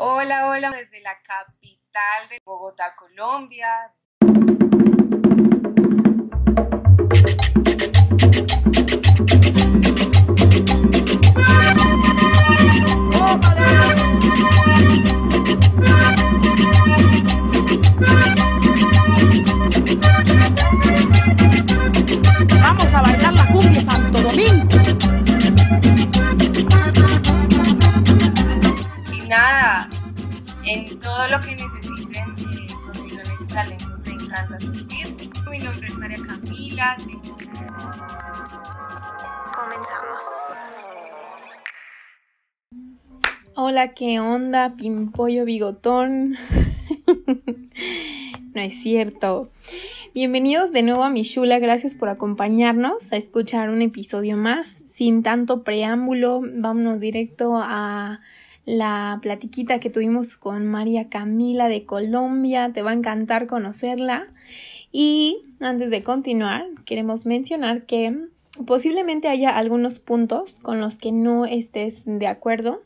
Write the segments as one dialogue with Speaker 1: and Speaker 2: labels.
Speaker 1: Hola, hola, desde la capital de Bogotá, Colombia. Todo lo que necesiten, eh, con mis dones y talentos me encanta servir. Mi nombre es María Camila, tengo
Speaker 2: Comenzamos.
Speaker 3: Hola, ¿qué onda? Pimpollo bigotón. no es cierto. Bienvenidos de nuevo a mi Shula, gracias por acompañarnos a escuchar un episodio más. Sin tanto preámbulo, vámonos directo a la platiquita que tuvimos con María Camila de Colombia. Te va a encantar conocerla. Y antes de continuar, queremos mencionar que posiblemente haya algunos puntos con los que no estés de acuerdo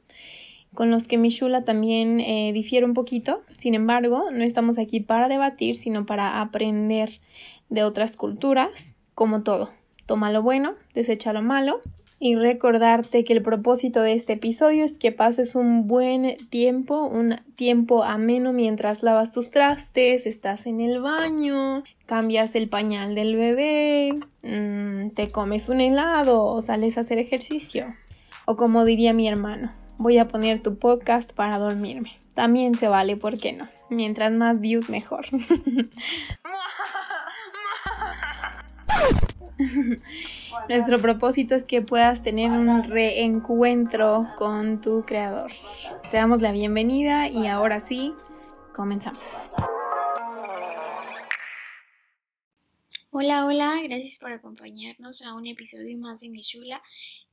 Speaker 3: con los que mi Shula también eh, difiere un poquito. Sin embargo, no estamos aquí para debatir, sino para aprender de otras culturas, como todo. Toma lo bueno, desecha lo malo y recordarte que el propósito de este episodio es que pases un buen tiempo, un tiempo ameno mientras lavas tus trastes, estás en el baño, cambias el pañal del bebé, mmm, te comes un helado o sales a hacer ejercicio. O como diría mi hermano, voy a poner tu podcast para dormirme. También se vale, ¿por qué no? Mientras más views, mejor. Nuestro propósito es que puedas tener un reencuentro con tu creador. Te damos la bienvenida y ahora sí, comenzamos.
Speaker 2: Hola, hola, gracias por acompañarnos a un episodio más de Mi Shula.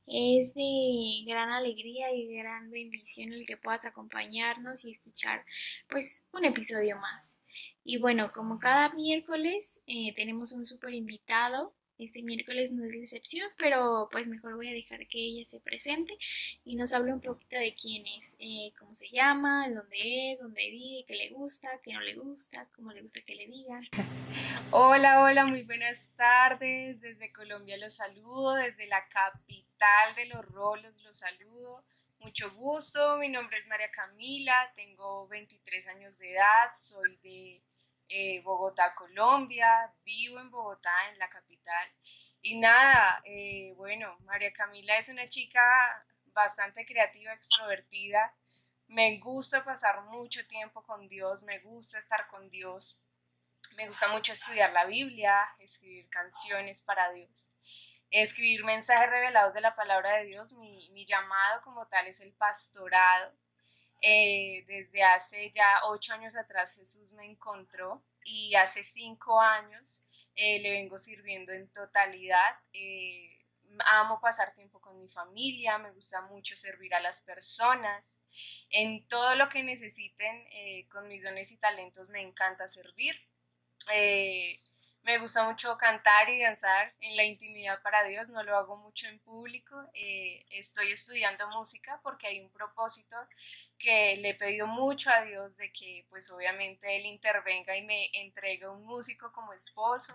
Speaker 2: Es de gran alegría y gran bendición el que puedas acompañarnos y escuchar pues un episodio más. Y bueno, como cada miércoles eh, tenemos un súper invitado. Este miércoles no es la excepción, pero pues mejor voy a dejar que ella se presente y nos hable un poquito de quién es, eh, cómo se llama, de dónde es, dónde vive, qué le gusta, qué no le gusta, cómo le gusta que le digan.
Speaker 1: Hola, hola, muy buenas tardes. Desde Colombia los saludo, desde la capital de los rolos los saludo. Mucho gusto, mi nombre es María Camila, tengo 23 años de edad, soy de eh, Bogotá, Colombia, vivo en Bogotá, en la capital. Y nada, eh, bueno, María Camila es una chica bastante creativa, extrovertida. Me gusta pasar mucho tiempo con Dios, me gusta estar con Dios. Me gusta mucho estudiar la Biblia, escribir canciones para Dios, escribir mensajes revelados de la palabra de Dios. Mi, mi llamado como tal es el pastorado. Eh, desde hace ya ocho años atrás Jesús me encontró y hace cinco años eh, le vengo sirviendo en totalidad. Eh, amo pasar tiempo con mi familia, me gusta mucho servir a las personas. En todo lo que necesiten, eh, con mis dones y talentos, me encanta servir. Eh, me gusta mucho cantar y danzar en la intimidad para Dios, no lo hago mucho en público. Eh, estoy estudiando música porque hay un propósito que le he mucho a Dios de que pues obviamente Él intervenga y me entregue un músico como esposo.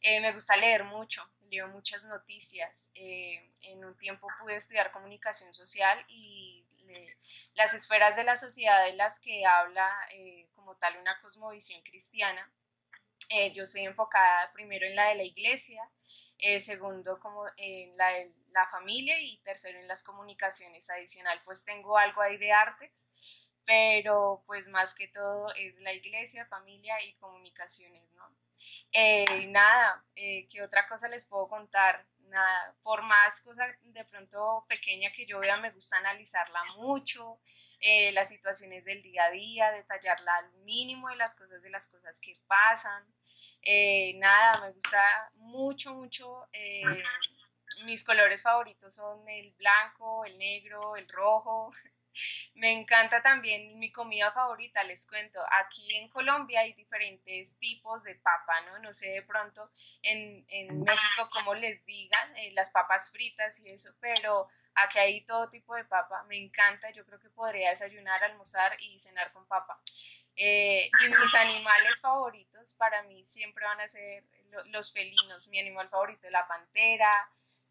Speaker 1: Eh, me gusta leer mucho, leo muchas noticias. Eh, en un tiempo pude estudiar comunicación social y las esferas de la sociedad de las que habla eh, como tal una cosmovisión cristiana. Yo soy enfocada primero en la de la iglesia, eh, segundo como en la la familia y tercero en las comunicaciones adicional. Pues tengo algo ahí de artes, pero pues más que todo es la iglesia, familia y comunicaciones, ¿no? Eh, nada, eh, ¿qué otra cosa les puedo contar? Nada, por más cosa de pronto pequeña que yo vea, me gusta analizarla mucho, eh, las situaciones del día a día, detallarla al mínimo de las cosas de las cosas que pasan. Eh, nada, me gusta mucho, mucho. eh, mis colores favoritos son el blanco, el negro, el rojo. Me encanta también mi comida favorita, les cuento. Aquí en Colombia hay diferentes tipos de papa, ¿no? No sé de pronto en, en México cómo les digan, eh, las papas fritas y eso, pero aquí hay todo tipo de papa. Me encanta, yo creo que podría desayunar, almorzar y cenar con papa. Eh, y mis animales favoritos para mí siempre van a ser los felinos. Mi animal favorito es la pantera,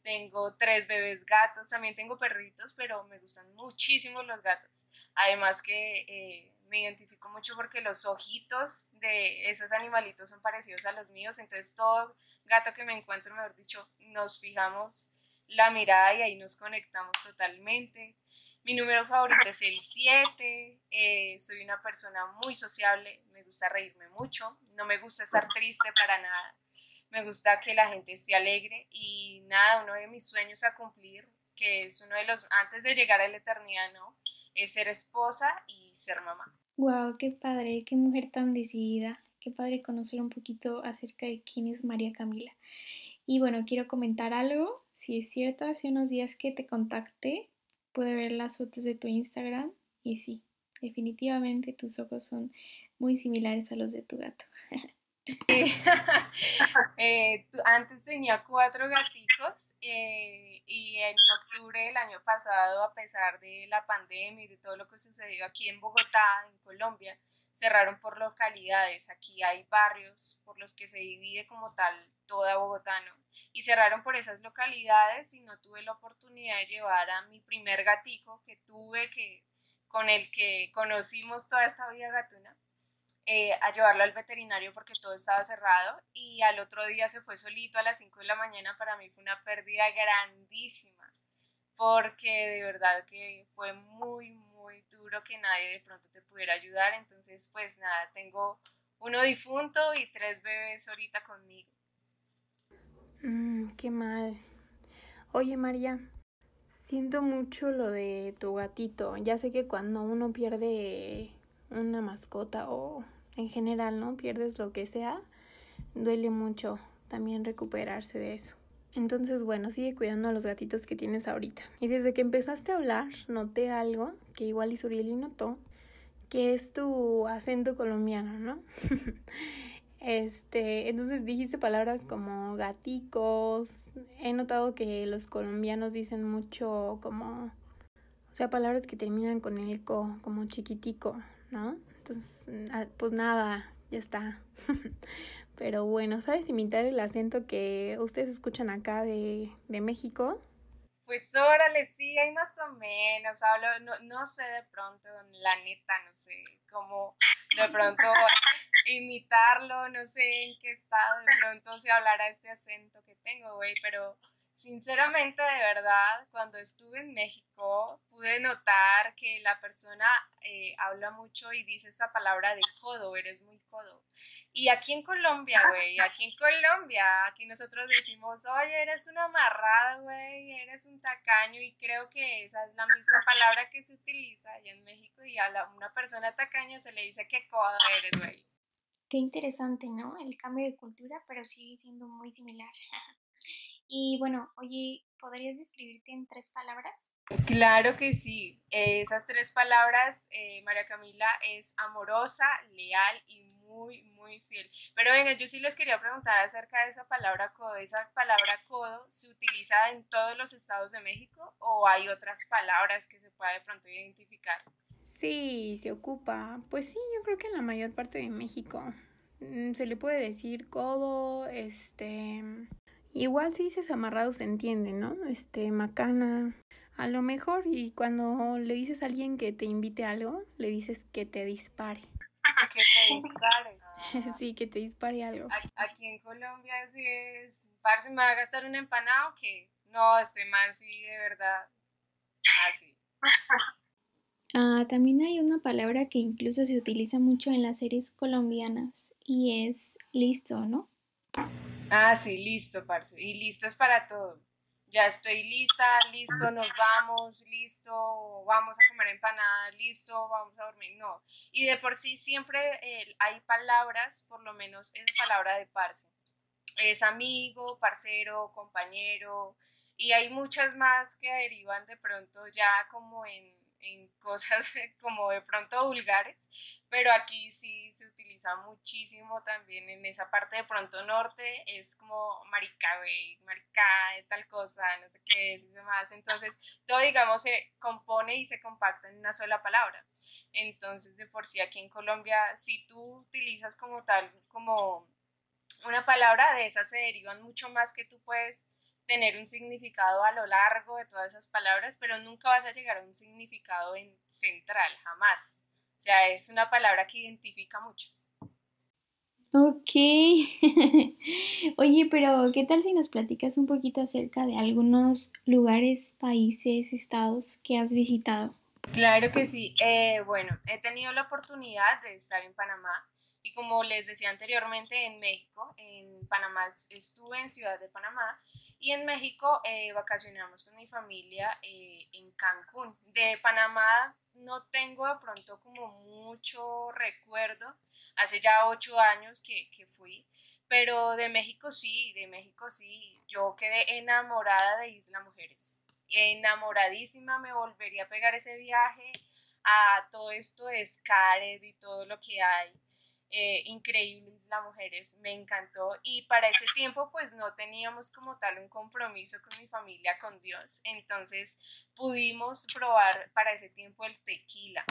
Speaker 1: tengo tres bebés gatos, también tengo perritos, pero me gustan muchísimo los gatos. Además que eh, me identifico mucho porque los ojitos de esos animalitos son parecidos a los míos, entonces todo gato que me encuentro, mejor dicho, nos fijamos la mirada y ahí nos conectamos totalmente. Mi número favorito es el 7, eh, soy una persona muy sociable, me gusta reírme mucho, no me gusta estar triste para nada me gusta que la gente esté alegre y nada, uno de mis sueños a cumplir, que es uno de los, antes de llegar a la eternidad, ¿no? Es ser esposa y ser mamá.
Speaker 2: Wow, qué padre, qué mujer tan decidida, qué padre conocer un poquito acerca de quién es María Camila. Y bueno, quiero comentar algo, si es cierto, hace unos días que te contacté, pude ver las fotos de tu Instagram y sí, definitivamente tus ojos son muy similares a los de tu gato.
Speaker 1: Eh, antes tenía cuatro gaticos eh, y en octubre del año pasado, a pesar de la pandemia y de todo lo que sucedió aquí en Bogotá, en Colombia, cerraron por localidades. Aquí hay barrios por los que se divide como tal toda Bogotá, ¿no? Y cerraron por esas localidades y no tuve la oportunidad de llevar a mi primer gatico que tuve, que, con el que conocimos toda esta vida gatuna eh, a llevarlo al veterinario porque todo estaba cerrado y al otro día se fue solito a las 5 de la mañana. Para mí fue una pérdida grandísima porque de verdad que fue muy, muy duro que nadie de pronto te pudiera ayudar. Entonces, pues nada, tengo uno difunto y tres bebés ahorita conmigo.
Speaker 3: Mm, qué mal. Oye, María, siento mucho lo de tu gatito. Ya sé que cuando uno pierde una mascota o en general, ¿no? Pierdes lo que sea, duele mucho también recuperarse de eso. Entonces, bueno, sigue cuidando a los gatitos que tienes ahorita. Y desde que empezaste a hablar, noté algo que igual Isurieli notó, que es tu acento colombiano, ¿no? este, entonces dijiste palabras como gaticos. He notado que los colombianos dicen mucho como, o sea, palabras que terminan con el co, como chiquitico, ¿no? Pues nada, ya está. Pero bueno, ¿sabes imitar el acento que ustedes escuchan acá de, de México?
Speaker 1: Pues órale, sí, hay más o menos, hablo, no, no sé de pronto, la neta, no sé cómo de pronto imitarlo, no sé en qué estado de pronto se hablará este acento que tengo, güey, pero Sinceramente, de verdad, cuando estuve en México, pude notar que la persona eh, habla mucho y dice esta palabra de codo, eres muy codo. Y aquí en Colombia, güey, aquí en Colombia, aquí nosotros decimos, oye, eres una amarrada, güey, eres un tacaño, y creo que esa es la misma palabra que se utiliza allá en México y a una persona tacaña se le dice que codo eres, güey.
Speaker 2: Qué interesante, ¿no? El cambio de cultura, pero sigue siendo muy similar. Y bueno, oye, ¿podrías describirte en tres palabras?
Speaker 1: Claro que sí. Esas tres palabras, eh, María Camila, es amorosa, leal y muy, muy fiel. Pero venga, yo sí les quería preguntar acerca de esa palabra codo. ¿Esa palabra codo se utiliza en todos los estados de México o hay otras palabras que se pueda de pronto identificar?
Speaker 3: Sí, se ocupa. Pues sí, yo creo que en la mayor parte de México mm, se le puede decir codo, este, Igual si dices amarrado se entiende, ¿no? Este, macana, a lo mejor, y cuando le dices a alguien que te invite a algo, le dices que te dispare.
Speaker 1: Que te dispare.
Speaker 3: sí, que te dispare algo.
Speaker 1: Aquí en Colombia sí es, parce, me va a gastar un empanado que no, este man sí, de verdad, así.
Speaker 2: Ah, también hay una palabra que incluso se utiliza mucho en las series colombianas y es listo, ¿no?
Speaker 1: Ah, sí, listo, parce. Y listo es para todo. Ya estoy lista, listo, nos vamos, listo, vamos a comer empanada, listo, vamos a dormir. No. Y de por sí siempre eh, hay palabras, por lo menos es palabra de parce. Es amigo, parcero, compañero. Y hay muchas más que derivan de pronto ya como en, en cosas como de pronto vulgares, pero aquí sí se utiliza muchísimo también en esa parte de pronto norte, es como marica, güey, marica, tal cosa, no sé qué es, y demás. Entonces, todo, digamos, se compone y se compacta en una sola palabra. Entonces, de por sí aquí en Colombia, si tú utilizas como tal, como una palabra de esas se derivan mucho más que tú puedes tener un significado a lo largo de todas esas palabras, pero nunca vas a llegar a un significado en central, jamás. O sea, es una palabra que identifica muchas.
Speaker 2: Ok. Oye, pero ¿qué tal si nos platicas un poquito acerca de algunos lugares, países, estados que has visitado?
Speaker 1: Claro que sí. Eh, bueno, he tenido la oportunidad de estar en Panamá y como les decía anteriormente, en México, en Panamá, estuve en Ciudad de Panamá y en México eh, vacacionamos con mi familia eh, en Cancún. De Panamá no tengo de pronto como mucho recuerdo, hace ya ocho años que, que fui, pero de México sí, de México sí, yo quedé enamorada de Isla Mujeres, enamoradísima, me volvería a pegar ese viaje a todo esto de Scared y todo lo que hay eh, increíbles las mujeres, me encantó. Y para ese tiempo pues no teníamos como tal un compromiso con mi familia, con Dios, entonces pudimos probar para ese tiempo el tequila.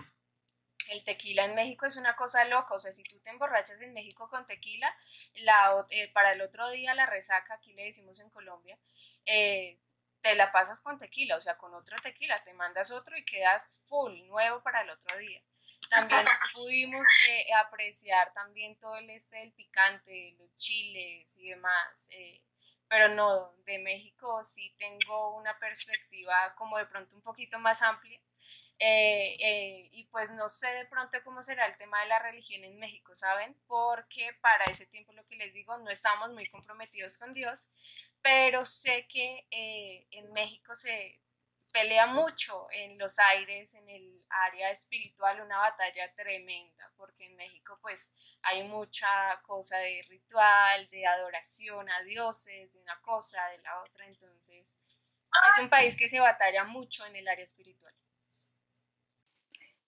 Speaker 1: El tequila en México es una cosa loca, o sea, si tú te emborrachas en México con tequila, la, eh, para el otro día la resaca, aquí le decimos en Colombia, eh, te la pasas con tequila, o sea, con otro tequila, te mandas otro y quedas full, nuevo para el otro día. También pudimos eh, apreciar también todo el este del picante, los chiles y demás. Eh, pero no, de México sí tengo una perspectiva como de pronto un poquito más amplia. Eh, y pues no sé de pronto cómo será el tema de la religión en México, ¿saben? Porque para ese tiempo, lo que les digo, no estábamos muy comprometidos con Dios, pero sé que en México se pelea mucho en los aires, en el área espiritual, una batalla tremenda, porque en México pues hay mucha cosa de ritual, de adoración a dioses, de una cosa, de la otra, entonces es un país que se batalla mucho en el área espiritual.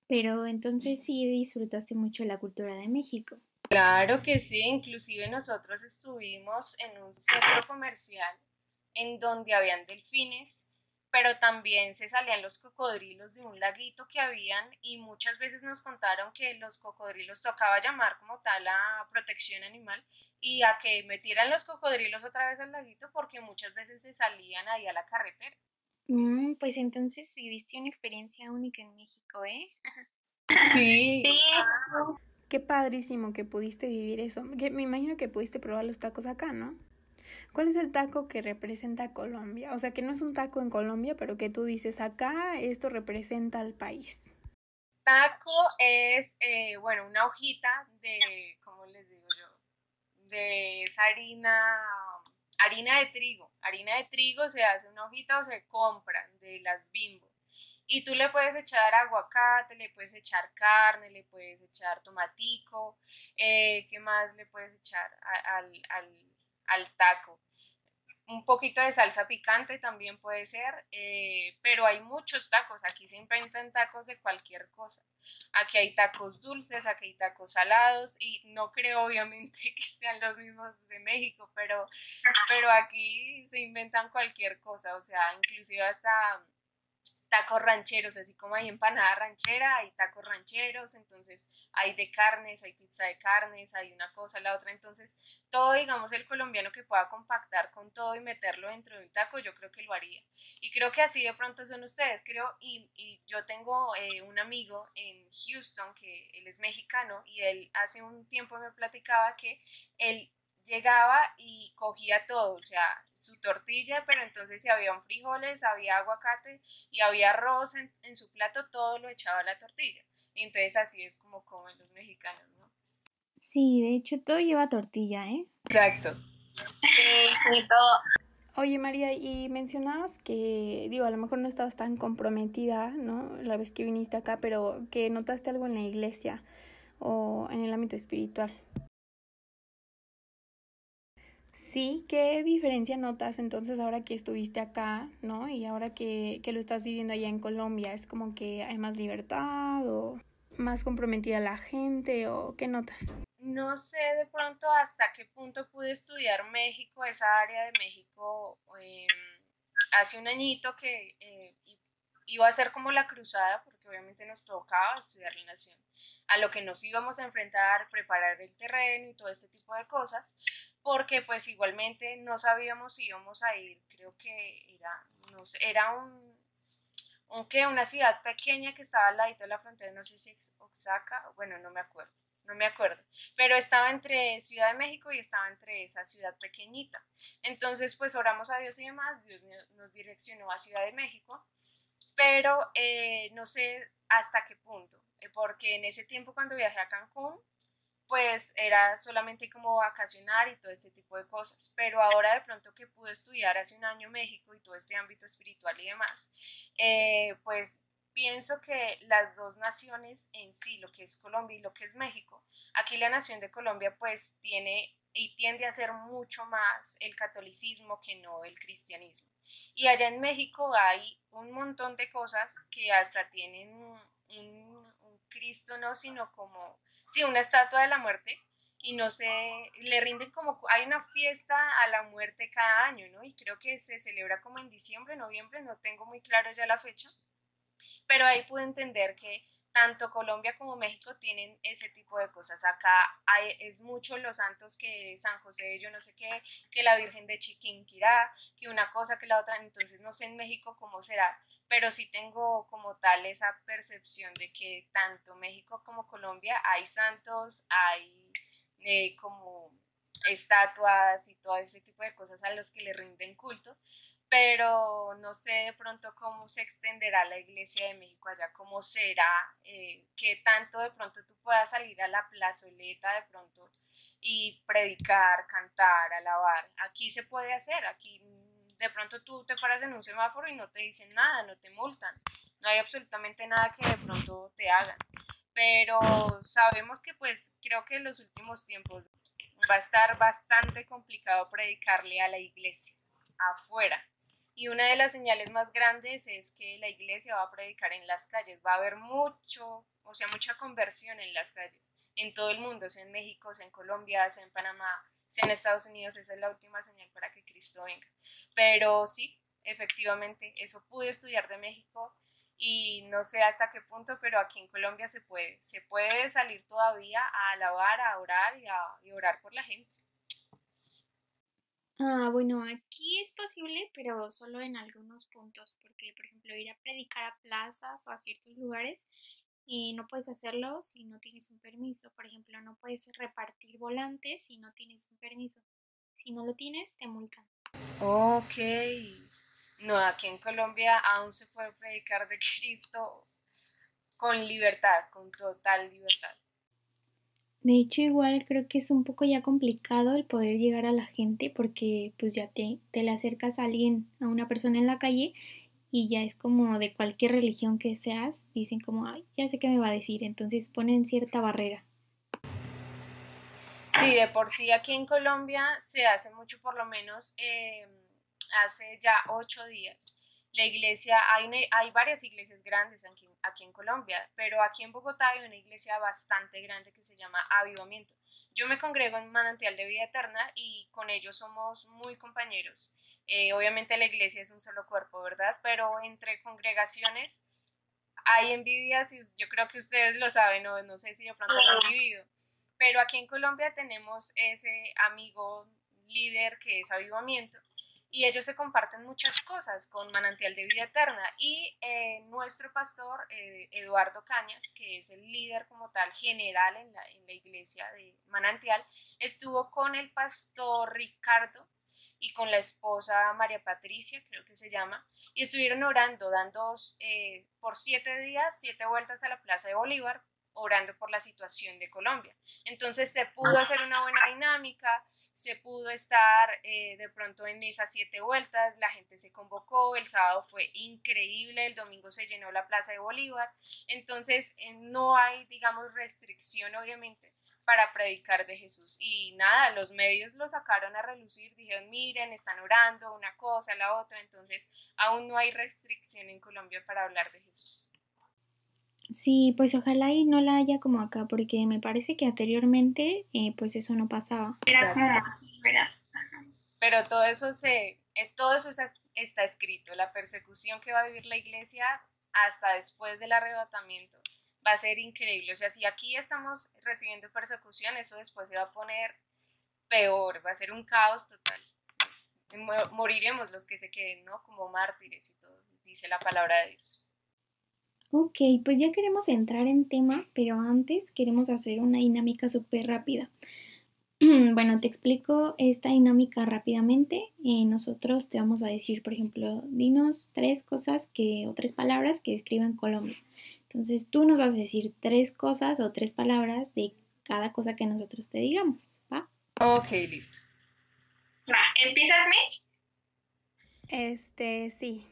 Speaker 2: Pero entonces sí disfrutaste mucho la cultura de México.
Speaker 1: Claro que sí, inclusive nosotros estuvimos en un centro comercial en donde habían delfines pero también se salían los cocodrilos de un laguito que habían y muchas veces nos contaron que los cocodrilos tocaba llamar como tal a protección animal y a que metieran los cocodrilos otra vez al laguito porque muchas veces se salían ahí a la carretera.
Speaker 2: Mm, pues entonces viviste una experiencia única en México, ¿eh?
Speaker 1: Sí. sí.
Speaker 3: Qué padrísimo que pudiste vivir eso. Que me imagino que pudiste probar los tacos acá, ¿no? ¿Cuál es el taco que representa Colombia? O sea, que no es un taco en Colombia, pero que tú dices acá, esto representa al país.
Speaker 1: Taco es, eh, bueno, una hojita de, ¿cómo les digo yo? De esa harina, harina de trigo. Harina de trigo se hace una hojita o se compra de las bimbo. Y tú le puedes echar aguacate, le puedes echar carne, le puedes echar tomatico, eh, ¿qué más le puedes echar al, al taco? un poquito de salsa picante también puede ser, eh, pero hay muchos tacos, aquí se inventan tacos de cualquier cosa. Aquí hay tacos dulces, aquí hay tacos salados y no creo obviamente que sean los mismos de México, pero, pero aquí se inventan cualquier cosa, o sea, inclusive hasta tacos rancheros, así como hay empanada ranchera, hay tacos rancheros, entonces hay de carnes, hay pizza de carnes, hay una cosa, la otra, entonces todo, digamos, el colombiano que pueda compactar con todo y meterlo dentro de un taco, yo creo que lo haría. Y creo que así de pronto son ustedes, creo, y, y yo tengo eh, un amigo en Houston, que él es mexicano, y él hace un tiempo me platicaba que él llegaba y cogía todo, o sea, su tortilla, pero entonces si había un frijoles, había aguacate y había arroz en, su plato, todo lo echaba a la tortilla. Y entonces así es como comen los mexicanos, ¿no?
Speaker 2: Sí, de hecho todo lleva tortilla, ¿eh?
Speaker 1: Exacto.
Speaker 2: Sí, y todo.
Speaker 3: Oye María, y mencionabas que, digo, a lo mejor no estabas tan comprometida, ¿no? La vez que viniste acá, pero que notaste algo en la iglesia o en el ámbito espiritual. Sí, ¿qué diferencia notas entonces ahora que estuviste acá, ¿no? Y ahora que, que lo estás viviendo allá en Colombia, ¿es como que hay más libertad o más comprometida la gente o qué notas?
Speaker 1: No sé de pronto hasta qué punto pude estudiar México, esa área de México, em, hace un añito que eh, iba a ser como la cruzada, porque obviamente nos tocaba estudiar la nación, a lo que nos íbamos a enfrentar, preparar el terreno y todo este tipo de cosas, porque pues igualmente no sabíamos si íbamos a ir, creo que era, no era un, un una ciudad pequeña que estaba al lado de la frontera, no sé si es Oaxaca, bueno, no me acuerdo no me acuerdo, pero estaba entre Ciudad de México y estaba entre esa ciudad pequeñita. Entonces, pues oramos a Dios y demás, Dios nos direccionó a Ciudad de México pero eh, no sé hasta qué punto, porque en ese tiempo cuando viajé a Cancún, pues era solamente como vacacionar y todo este tipo de cosas, pero ahora de pronto que pude estudiar hace un año México y todo este ámbito espiritual y demás, eh, pues pienso que las dos naciones en sí, lo que es Colombia y lo que es México, aquí la nación de Colombia pues tiene y tiende a ser mucho más el catolicismo que no el cristianismo. Y allá en México hay un montón de cosas que hasta tienen un, Cristo, no, sino como, sí, una estatua de la muerte, y no sé, le rinden como, hay una fiesta a la muerte cada año, ¿no? Y creo que se celebra como en diciembre, noviembre, no tengo muy claro ya la fecha, pero ahí pude entender que tanto Colombia como México tienen ese tipo de cosas. Acá hay, es mucho los santos que San José, yo no sé qué, que la Virgen de Chiquinquirá, que una cosa que la otra, entonces no sé en México cómo será, pero sí tengo como tal esa percepción de que tanto México como Colombia hay santos, hay eh, como estatuas y todo ese tipo de cosas a los que le rinden culto, pero no sé de pronto cómo se extenderá la Iglesia de México allá, cómo será, eh, qué tanto de pronto tú puedas salir a la plazoleta de pronto y predicar, cantar, alabar. Aquí se puede hacer, aquí de pronto tú te paras en un semáforo y no te dicen nada, no te multan, no hay absolutamente nada que de pronto te hagan. Pero sabemos que pues creo que en los últimos tiempos va a estar bastante complicado predicarle a la iglesia afuera y una de las señales más grandes es que la iglesia va a predicar en las calles, va a haber mucho, o sea, mucha conversión en las calles, en todo el mundo, sea en México, sea en Colombia, sea en Panamá, sea en Estados Unidos, esa es la última señal para que Cristo venga. Pero sí, efectivamente, eso pude estudiar de México y no sé hasta qué punto, pero aquí en Colombia se puede, se puede salir todavía a alabar, a orar y a orar por la gente.
Speaker 2: Ah, bueno, aquí es posible, pero solo en algunos puntos, porque por ejemplo ir a predicar a plazas o a ciertos lugares, eh, no puedes hacerlo si no tienes un permiso. Por ejemplo, no puedes repartir volantes si no tienes un permiso. Si no lo tienes, te multan.
Speaker 1: Ok. No, aquí en Colombia aún se puede predicar de Cristo con libertad, con total libertad.
Speaker 2: De hecho, igual creo que es un poco ya complicado el poder llegar a la gente porque pues ya te, te le acercas a alguien, a una persona en la calle y ya es como de cualquier religión que seas, dicen como, ay, ya sé qué me va a decir, entonces ponen cierta barrera.
Speaker 1: Sí, de por sí aquí en Colombia se hace mucho, por lo menos eh, hace ya ocho días la iglesia, hay, hay varias iglesias grandes aquí, aquí, en Colombia, pero aquí en Bogotá hay una iglesia bastante grande que se llama Avivamiento. Yo me congrego en Manantial de Vida Eterna y con ellos somos muy compañeros. Eh, obviamente la iglesia es un solo cuerpo, ¿verdad? Pero entre congregaciones hay envidias y yo creo que ustedes lo saben, o no sé si de pronto lo han vivido. Pero aquí en Colombia tenemos ese amigo líder que es Avivamiento y ellos se comparten muchas cosas con Manantial de Vida Eterna y eh, nuestro pastor eh, Eduardo Cañas, que es el líder como tal general en la, en la iglesia de Manantial, estuvo con el pastor Ricardo y con la esposa María Patricia, creo que se llama, y estuvieron orando, dando eh, por siete días, siete vueltas a la Plaza de Bolívar, orando por la situación de Colombia. Entonces se pudo hacer una buena dinámica, se pudo estar eh, de pronto en esas siete vueltas, la gente se convocó, el sábado fue increíble, el domingo se llenó la Plaza de Bolívar, entonces eh, no hay, digamos, restricción obviamente, para predicar de Jesús. Y nada, los medios lo sacaron a relucir, dijeron, miren, están orando una cosa, la otra, entonces aún no hay restricción en Colombia para hablar de Jesús.
Speaker 2: Sí, pues ojalá y no la haya como acá, porque me parece que anteriormente eh, pues eso no pasaba.
Speaker 1: Era como, Pero todo eso se, todo eso está escrito, la persecución que va a vivir la iglesia hasta después del arrebatamiento va a ser increíble. O sea, si aquí estamos recibiendo persecución, eso después se va a poner peor, va a ser un caos total. Moriremos los que se queden, ¿no? Como mártires y todo, dice la palabra de Dios.
Speaker 2: Ok, pues ya queremos entrar en tema, pero antes queremos hacer una dinámica súper rápida. bueno, te explico esta dinámica rápidamente. Eh, nosotros te vamos a decir, por ejemplo, dinos tres cosas que, o tres palabras que describen Colombia. Entonces tú nos vas a decir tres cosas o tres palabras de cada cosa que nosotros te digamos, ¿va?
Speaker 1: Ok, listo.
Speaker 4: Va, ¿empiezas, Mitch?
Speaker 3: Este, sí.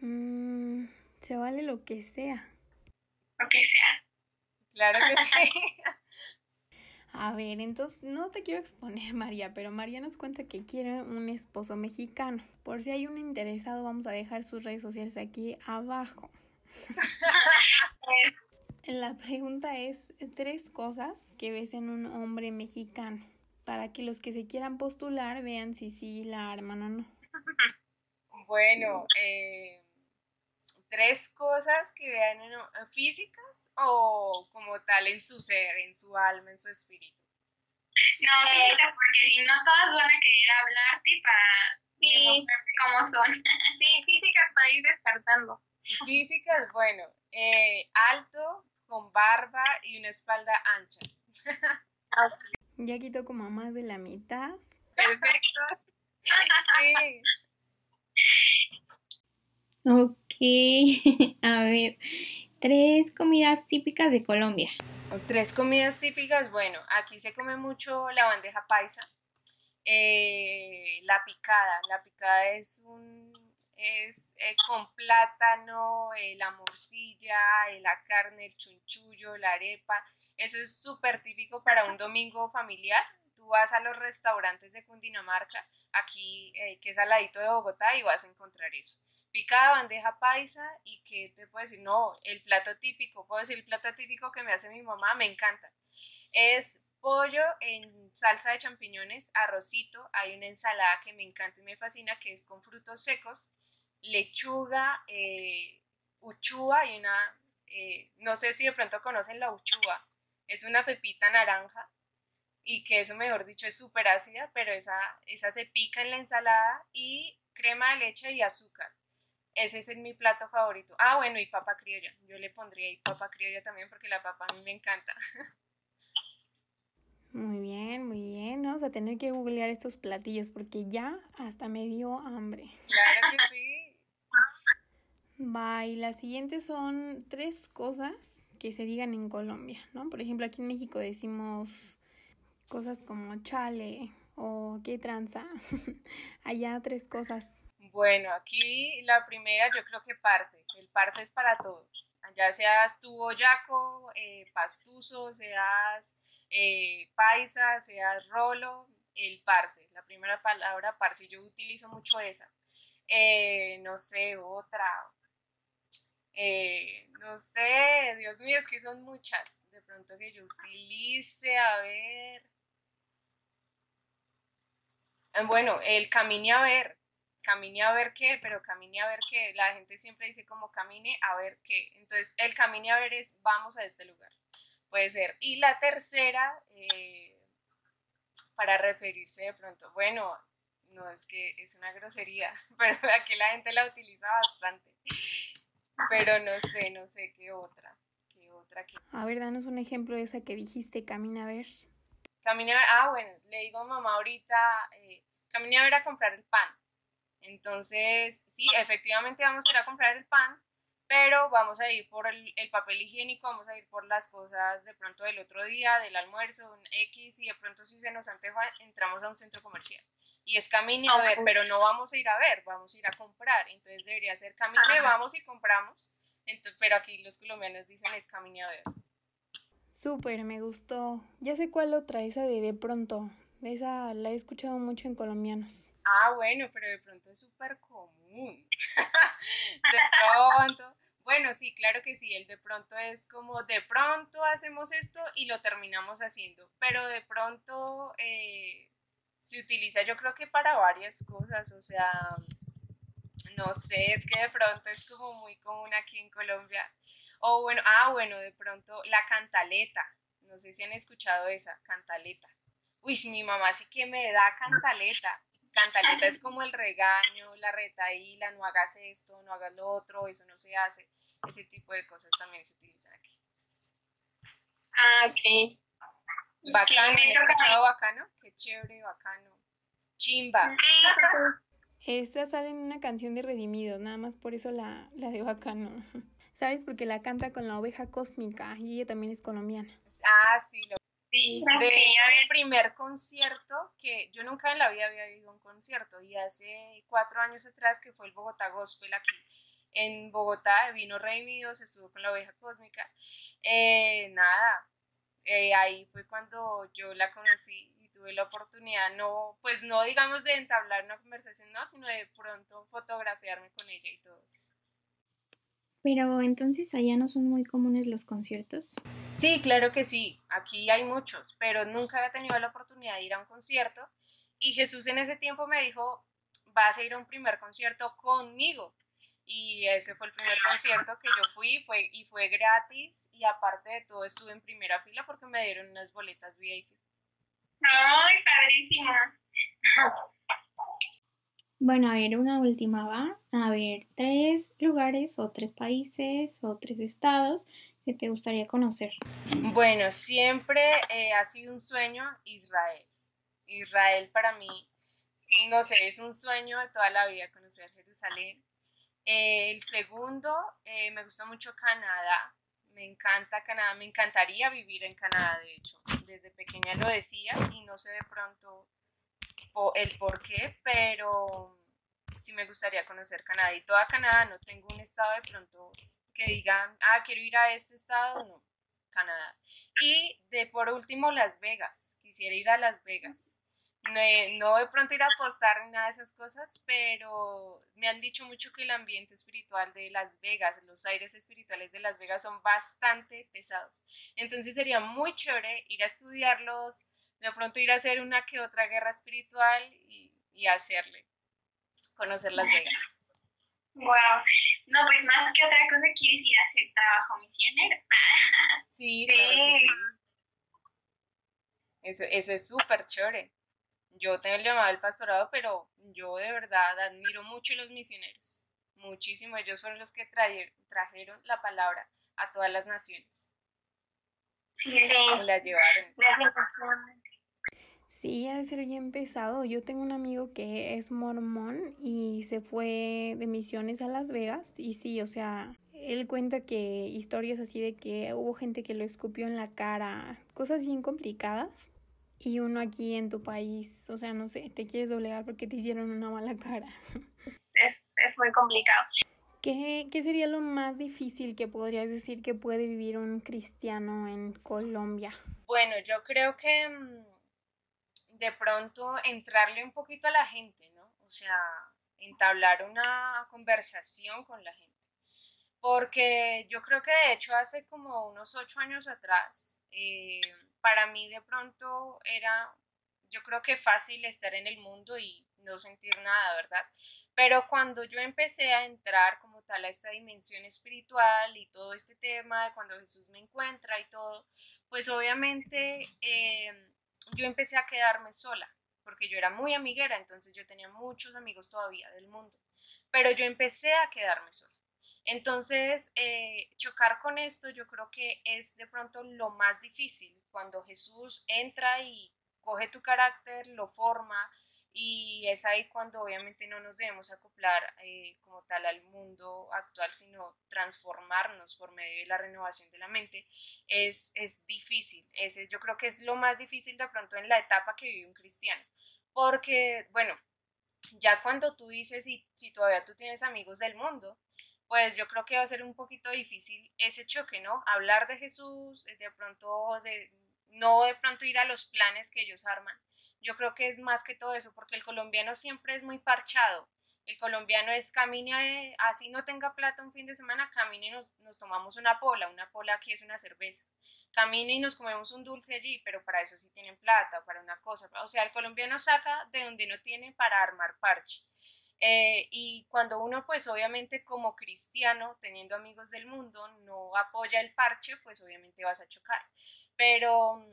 Speaker 3: Mm, se vale lo que sea.
Speaker 4: Lo que sea.
Speaker 1: Claro que sí.
Speaker 3: A ver, entonces no te quiero exponer, María, pero María nos cuenta que quiere un esposo mexicano. Por si hay un interesado, vamos a dejar sus redes sociales aquí abajo. La pregunta es tres cosas que ves en un hombre mexicano para que los que se quieran postular vean si sí la arman o no.
Speaker 1: Bueno, eh, tres cosas que vean físicas o como tal en su ser, en su alma, en su espíritu.
Speaker 4: No, físicas, porque si no todas van a querer hablarte para sí. cómo son. Sí, físicas para ir descartando.
Speaker 1: Físicas, bueno, eh, alto, con barba y una espalda ancha.
Speaker 3: ya quito como más de la mitad.
Speaker 1: Perfecto. sí.
Speaker 2: Ok, a ver, tres comidas típicas de Colombia.
Speaker 1: Tres comidas típicas, bueno, aquí se come mucho la bandeja paisa, eh, la picada, la picada es un es eh, con plátano, eh, la morcilla, la carne, el chunchullo, la arepa. Eso es súper típico para un domingo familiar. Tú vas a los restaurantes de Cundinamarca, aquí que es al ladito de Bogotá, y vas a encontrar eso. Picada bandeja paisa y que te puedo decir, no, el plato típico, puedo decir el plato típico que me hace mi mamá, me encanta. Es pollo en salsa de champiñones, arrocito, hay una ensalada que me encanta y me fascina que es con frutos secos lechuga, eh, uchúa y una, eh, no sé si de pronto conocen la uchúa, es una pepita naranja y que eso, mejor dicho, es súper ácida, pero esa, esa se pica en la ensalada y crema de leche y azúcar. Ese es mi plato favorito. Ah, bueno, y papa criolla. Yo le pondría ahí papa criolla también porque la papa a mí me encanta.
Speaker 3: Muy bien, muy bien. Vamos a tener que googlear estos platillos porque ya hasta me dio hambre.
Speaker 1: Claro que sí.
Speaker 3: Va, y las siguientes son tres cosas que se digan en Colombia, ¿no? Por ejemplo, aquí en México decimos cosas como chale o qué tranza. Allá tres cosas.
Speaker 1: Bueno, aquí la primera yo creo que parce. El parce es para todo. Ya seas tú boyaco, eh, pastuso, seas eh, paisa, seas rolo, el parce. La primera palabra parce, yo utilizo mucho esa. Eh, no sé, otra, no sé, Dios mío, es que son muchas. De pronto que yo utilice, a ver. Eh, bueno, el camine a ver, camine a ver qué, pero camine a ver qué. La gente siempre dice como camine a ver qué. Entonces, el camine a ver es vamos a este lugar. Puede ser. Y la tercera, eh, para referirse de pronto, bueno, no es que es una grosería, pero aquí la gente la utiliza bastante. Pero no sé, no sé qué otra. ¿Qué otra?
Speaker 3: A ver, danos un ejemplo de esa que dijiste, camina a ver.
Speaker 1: Camina a ver, ah, bueno, le digo a mamá ahorita, eh, camina a ver a comprar el pan. Entonces, sí, efectivamente vamos a ir a comprar el pan, pero vamos a ir por el, el, papel higiénico, vamos a ir por las cosas de pronto del otro día, del almuerzo, un X, y de pronto si se nos anteja, entramos a un centro comercial y es camine a ver, pero no vamos a ir a ver, vamos a ir a comprar. Entonces debería ser camine, vamos y compramos. pero aquí los colombianos dicen es camine a ver.
Speaker 3: Súper, me gustó. Ya sé cuál otra, esa de de pronto. Esa la he escuchado mucho en colombianos.
Speaker 1: Ah, bueno, pero de pronto es súper común. de pronto. Bueno, sí, claro que sí, el de pronto es como de pronto hacemos esto y lo terminamos haciendo, pero de pronto eh, se utiliza yo creo que para varias cosas, o sea, no sé, es que de pronto es como muy común aquí en Colombia. O bueno, ah, bueno, de pronto la cantaleta, no sé si han escuchado esa, cantaleta. Uy, mi mamá sí que me da cantaleta. Cantaleta es como el regaño, la retaíla, no hagas esto, no hagas lo otro, eso no se hace. Ese tipo de cosas también se utilizan aquí.
Speaker 4: Ah, ok.
Speaker 1: Bacano, ¿has escuchado bacano? Qué chévere, bacano. Chimba.
Speaker 3: Esta sale en una canción de Redimidos, nada más por eso la, la de bacano. ¿Sabes? Porque la canta con la oveja cósmica y ella también es colombiana.
Speaker 1: Ah, sí, lo de hecho, el primer concierto que yo nunca en la vida había ido a un concierto y hace cuatro años atrás que fue el Bogotá Gospel aquí en Bogotá, vino Rey estuvo con la oveja cósmica. Eh, nada, eh, ahí fue cuando yo la conocí tuve la oportunidad, no, pues no digamos de entablar una conversación, no, sino de pronto fotografiarme con ella y todo.
Speaker 2: Pero entonces allá no son muy comunes los conciertos.
Speaker 1: Sí, claro que sí, aquí hay muchos, pero nunca había tenido la oportunidad de ir a un concierto y Jesús en ese tiempo me dijo, vas a ir a un primer concierto conmigo. Y ese fue el primer concierto que yo fui fue, y fue gratis y aparte de todo estuve en primera fila porque me dieron unas boletas VIP.
Speaker 4: ¡Ay, padrísimo!
Speaker 2: Bueno, a ver, una última va. A ver, tres lugares o tres países o tres estados que te gustaría conocer.
Speaker 1: Bueno, siempre eh, ha sido un sueño Israel. Israel para mí, no sé, es un sueño de toda la vida conocer Jerusalén. el segundo, eh, me gusta mucho Canadá. Me encanta Canadá, me encantaría vivir en Canadá, de hecho. Desde pequeña lo decía y no sé de pronto el por qué, pero sí me gustaría conocer Canadá y toda Canadá, no tengo un estado de pronto que digan, ah, quiero ir a este estado, no, Canadá. Y de por último, Las Vegas, quisiera ir a Las Vegas. No de pronto ir a apostar en nada de esas cosas, pero me han dicho mucho que el ambiente espiritual de Las Vegas, los aires espirituales de Las Vegas son bastante pesados. Entonces sería muy chévere ir a estudiarlos, de pronto ir a hacer una que otra guerra espiritual y, y hacerle, conocer Las Vegas.
Speaker 4: Wow, no, pues más que otra cosa quieres ir a hacer trabajo misionero.
Speaker 1: sí, claro sí. Eso, eso es súper chévere. Yo tengo el llamado al pastorado, pero yo de verdad admiro mucho a los misioneros. Muchísimo. Ellos fueron los que trajeron la palabra a todas las naciones.
Speaker 4: Sí, la
Speaker 1: llevaron.
Speaker 3: Sí, ha de ser bien pesado. Yo tengo un amigo que es mormón y se fue de misiones a Las Vegas y sí, o sea, él cuenta que historias así de que hubo gente que lo escupió en la cara, cosas bien complicadas. Y uno aquí en tu país, o sea, no sé, te quieres doblegar porque te hicieron una mala cara.
Speaker 4: Es, es, muy complicado.
Speaker 3: ¿Qué, ¿Qué sería lo más difícil que podrías decir que puede vivir un cristiano en Colombia?
Speaker 1: Bueno, yo creo que mm, de pronto entrarle un poquito a la gente, ¿no? O sea, entablar una conversación con la gente. Porque yo creo que de hecho hace como unos ocho años atrás, eh, para mí de pronto era, yo creo que fácil estar en el mundo y no sentir nada, ¿verdad? Pero cuando yo empecé a entrar como tal a esta dimensión espiritual y todo este tema de cuando Jesús me encuentra y todo, pues obviamente eh, yo empecé a quedarme sola, porque yo era muy amiguera, entonces yo tenía muchos amigos todavía del mundo, pero yo empecé a quedarme sola. Entonces, eh, chocar con esto yo creo que es de pronto lo más difícil, cuando Jesús entra y coge tu carácter, lo forma, y es ahí cuando obviamente no nos debemos acoplar eh, como tal al mundo actual, sino transformarnos por medio de la renovación de la mente, es, es difícil. Ese, yo creo que es lo más difícil de pronto en la etapa que vive un cristiano. Porque, bueno, ya cuando tú dices, y si todavía tú tienes amigos del mundo, pues yo creo que va a ser un poquito difícil ese choque, ¿no? Hablar de Jesús, de pronto de no de pronto ir a los planes que ellos arman. Yo creo que es más que todo eso, porque el colombiano siempre es muy parchado. El colombiano es camine, así no tenga plata un fin de semana, camine y nos, nos tomamos una pola, una pola aquí es una cerveza. Camine y nos comemos un dulce allí, pero para eso sí tienen plata, para una cosa. O sea, el colombiano saca de donde no tiene para armar parche. Eh, y cuando uno, pues obviamente como cristiano, teniendo amigos del mundo, no apoya el parche, pues obviamente vas a chocar. Pero mm,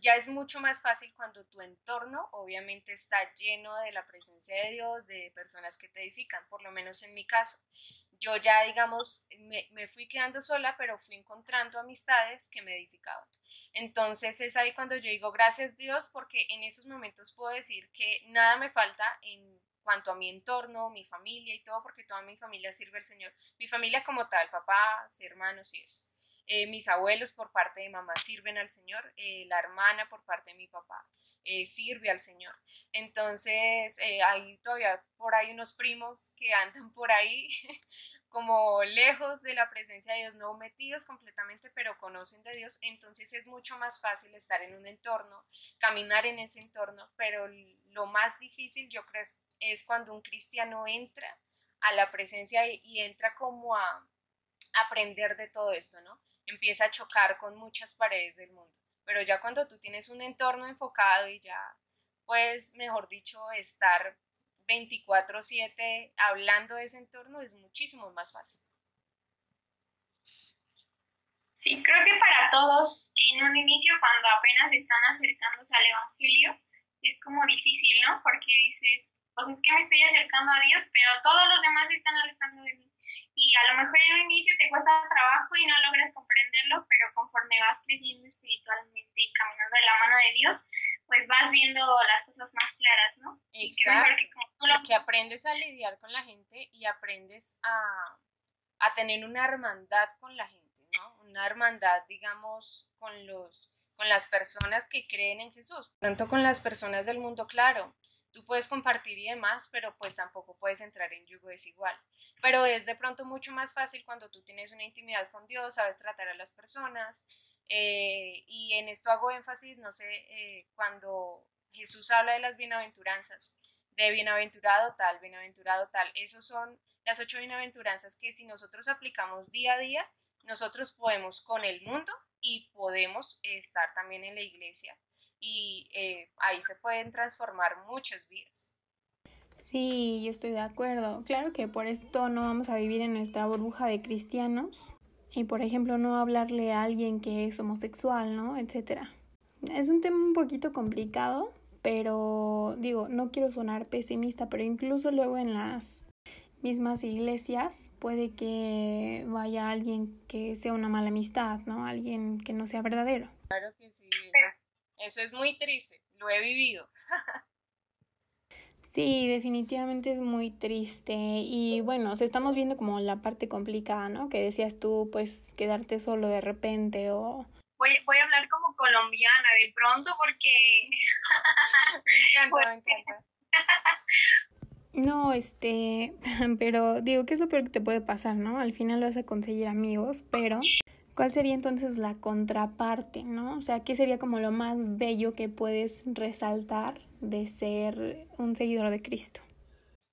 Speaker 1: ya es mucho más fácil cuando tu entorno obviamente está lleno de la presencia de Dios, de personas que te edifican, por lo menos en mi caso. Yo ya, digamos, me, me, fui quedando sola, pero fui encontrando amistades que me edificaban. Entonces es ahí cuando yo digo, gracias Dios, porque en esos momentos puedo decir que nada me falta en cuanto a mi entorno, mi familia y todo, porque toda mi familia sirve al Señor. Mi familia como tal, papás, hermanos y eso. Eh, mis abuelos por parte de mamá sirven al Señor, eh, la hermana por parte de mi papá eh, sirve al Señor. Entonces, hay todavía por ahí unos primos que andan por ahí como lejos de la presencia de Dios, no metidos completamente, pero conocen de Dios. Entonces es mucho más fácil estar en un entorno, caminar en ese entorno, pero lo más difícil yo creo es es cuando un cristiano entra a la presencia y, entra como a aprender de todo esto, ¿no? Empieza a chocar con muchas paredes del mundo. Pero ya cuando tú tienes un entorno enfocado y ya puedes, mejor dicho, estar 24/7 hablando de ese entorno es muchísimo más fácil.
Speaker 4: Sí, creo que para todos en un inicio cuando apenas están acercándose al Evangelio es como difícil, ¿no? Porque dices, pues es que me estoy acercando a Dios, pero todos los demás están alejando de mí. Y a lo mejor en un inicio te cuesta trabajo y no logras comprenderlo, pero conforme vas creciendo espiritualmente y caminando de la mano de Dios, pues vas viendo las cosas más claras, ¿no?
Speaker 1: Exacto. Y que, que aprendes a lidiar con la gente y aprendes a, a tener una hermandad con la gente, ¿no? Una hermandad, digamos, con los con las personas que creen en Jesús, tanto con las personas del mundo, claro, Tú puedes compartir y demás, pero pues tampoco puedes entrar en yugo desigual. Pero es de pronto mucho más fácil cuando tú tienes una intimidad con Dios, sabes tratar a las personas. Eh, y en esto hago énfasis, no sé, eh, cuando Jesús habla de las bienaventuranzas, de bienaventurado tal, bienaventurado tal, esos son las ocho bienaventuranzas que si nosotros aplicamos día a día, nosotros podemos con el mundo y podemos estar también en la iglesia y eh, ahí se pueden transformar muchas vidas.
Speaker 3: Sí, yo estoy de acuerdo. Claro que por esto no vamos a vivir en nuestra burbuja de cristianos y, por ejemplo, no hablarle a alguien que es homosexual, ¿no? Etcétera. Es un tema un poquito complicado, pero digo, no quiero sonar pesimista, pero incluso luego en las mismas iglesias puede que vaya alguien que sea una mala amistad, ¿no? Alguien que no sea verdadero.
Speaker 1: Claro que sí. Eso es muy triste, lo he vivido.
Speaker 3: Sí, definitivamente es muy triste y bueno, estamos viendo como la parte complicada, ¿no? Que decías tú, pues quedarte solo de repente o...
Speaker 4: Voy, voy a hablar como colombiana de pronto porque...
Speaker 1: me encanta, me encanta.
Speaker 3: No, este, pero digo, ¿qué es lo peor que te puede pasar, no? Al final vas a conseguir amigos, pero ¿Cuál sería entonces la contraparte, no? O sea, ¿qué sería como lo más bello que puedes resaltar de ser un seguidor de Cristo?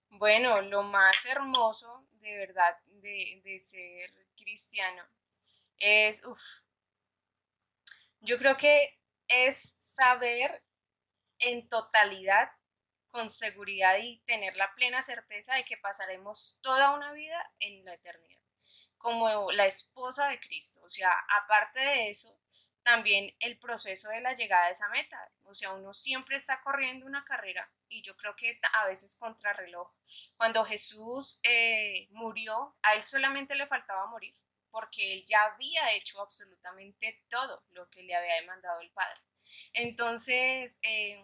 Speaker 1: Bueno, lo más hermoso de verdad de, de ser cristiano es, uff, yo creo que es saber en totalidad, con seguridad y tener la plena certeza de que pasaremos toda una vida en la eternidad como la esposa de Cristo. O sea, aparte de eso, también el proceso de la llegada a esa meta. O sea, uno siempre está corriendo una carrera y yo creo que a veces contrarreloj. Cuando Jesús eh, murió, a él solamente le faltaba morir porque él ya había hecho absolutamente todo lo que le había demandado el Padre. Entonces, eh,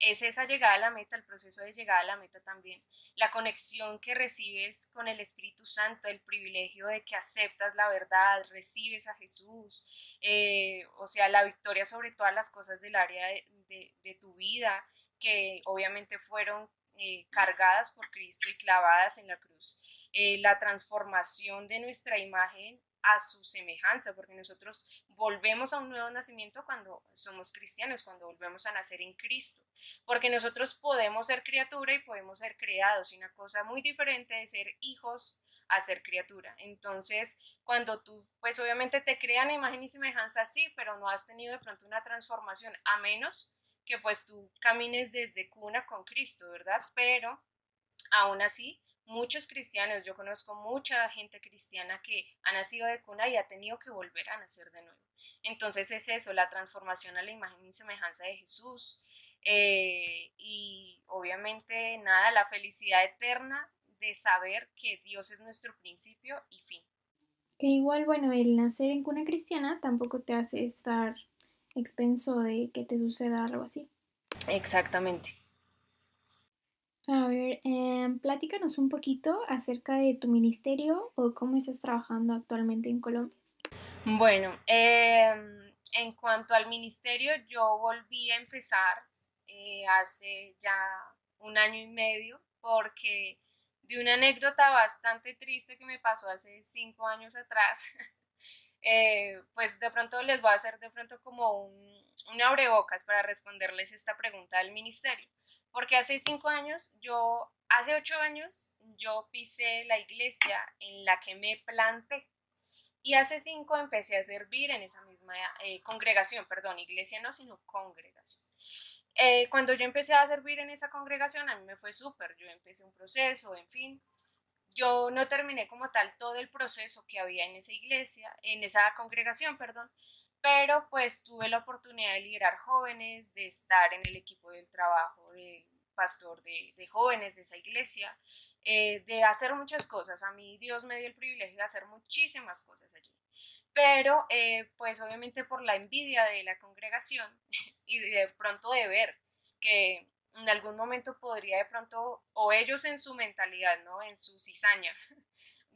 Speaker 1: es esa llegada a la meta, el proceso de llegada a la meta también, la conexión que recibes con el Espíritu Santo, el privilegio de que aceptas la verdad, recibes a Jesús, eh, o sea, la victoria sobre todas las cosas del área de, de, tu vida, que obviamente fueron eh, cargadas por Cristo y clavadas en la cruz. Eh, la transformación de nuestra imagen a su semejanza, porque nosotros volvemos a un nuevo nacimiento cuando somos cristianos, cuando volvemos a nacer en Cristo, porque nosotros podemos ser criatura y podemos ser creados, y una cosa muy diferente de ser hijos a ser criatura. Entonces, cuando tú, pues obviamente te crean imagen y semejanza, sí, pero no has tenido de pronto una transformación, a menos que pues tú camines desde cuna con Cristo, ¿verdad? Pero aún así, muchos cristianos, yo conozco mucha gente cristiana que ha nacido de cuna y ha tenido que volver a nacer de nuevo. Entonces es eso, la transformación a la imagen y semejanza de Jesús. Eh, y obviamente nada, la felicidad eterna de saber que Dios es nuestro principio y fin.
Speaker 2: Que igual, bueno, el nacer en cuna cristiana tampoco te hace estar expenso de que te suceda algo así.
Speaker 1: Exactamente.
Speaker 2: A ver, eh, platícanos un poquito acerca de tu ministerio o cómo estás trabajando actualmente en Colombia.
Speaker 1: Bueno, em, en cuanto al ministerio, yo volví a empezar eh, hace ya un año y medio porque de una anécdota bastante triste que me pasó hace cinco años atrás, eh, pues de pronto les voy a hacer de pronto como un, un abrebocas para responderles esta pregunta del ministerio. Porque hace cinco años, yo, hace ocho años, yo pisé la iglesia en la que me planté. Y hace cinco empecé a servir en esa misma eh, congregación, perdón, iglesia no, sino congregación. Eh, cuando yo empecé a servir en esa congregación, a mí me fue súper, yo empecé un proceso, en fin. Yo no terminé como tal todo el proceso que había en esa iglesia, en esa congregación, perdón, pero pues tuve la oportunidad de liderar jóvenes, de estar en el equipo del trabajo del pastor de, jóvenes de esa iglesia, eh, de hacer muchas cosas. A mí Dios me dio el privilegio de hacer muchísimas cosas allí. Pero eh, pues obviamente por la envidia de la congregación y de pronto de ver que en algún momento podría de pronto, o ellos en su mentalidad, ¿no? En su cizaña,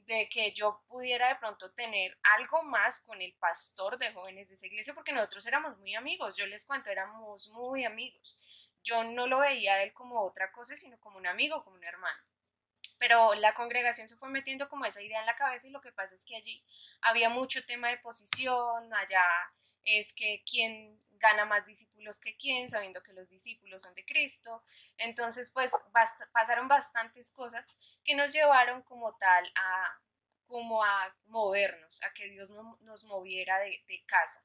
Speaker 1: de que yo pudiera de pronto tener algo más con el pastor de jóvenes de esa iglesia, porque nosotros éramos muy amigos, yo les cuento, éramos muy amigos. Yo no lo veía a él como otra cosa, sino como un amigo, como un hermano. Pero la congregación se fue metiendo como esa idea en la cabeza y lo que pasa es que allí había mucho tema de posición, allá es que quién gana más discípulos que quién, sabiendo que los discípulos son de Cristo. Entonces, pues pasaron bastantes cosas que nos llevaron como tal a como a movernos, a que Dios nos moviera de, de casa.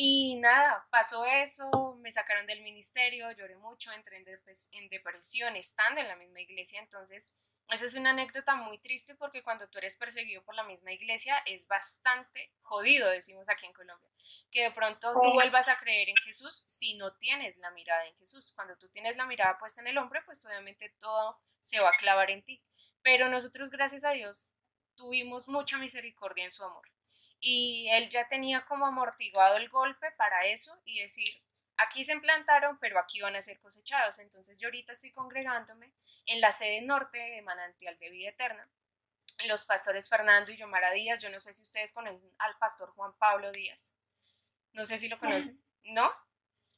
Speaker 1: Y nada, pasó eso, me sacaron del ministerio, lloré mucho, entré en, depresión estando en la misma iglesia, entonces esa es una anécdota muy triste porque cuando tú eres perseguido por la misma iglesia es bastante jodido, decimos aquí en Colombia, que de pronto tú vuelvas a creer en Jesús si no tienes la mirada en Jesús. Cuando tú tienes la mirada puesta en el hombre, pues obviamente todo se va a clavar en ti. Pero nosotros, gracias a Dios, tuvimos mucha misericordia en su amor. Y él ya tenía como amortiguado el golpe para eso y decir, aquí se implantaron, pero aquí van a ser cosechados. Entonces yo ahorita estoy congregándome en la sede norte de Manantial de Vida Eterna. Los pastores Fernando y Yomara Díaz, yo no sé si ustedes conocen al pastor Juan Pablo Díaz. No sé si lo conocen. ¿No?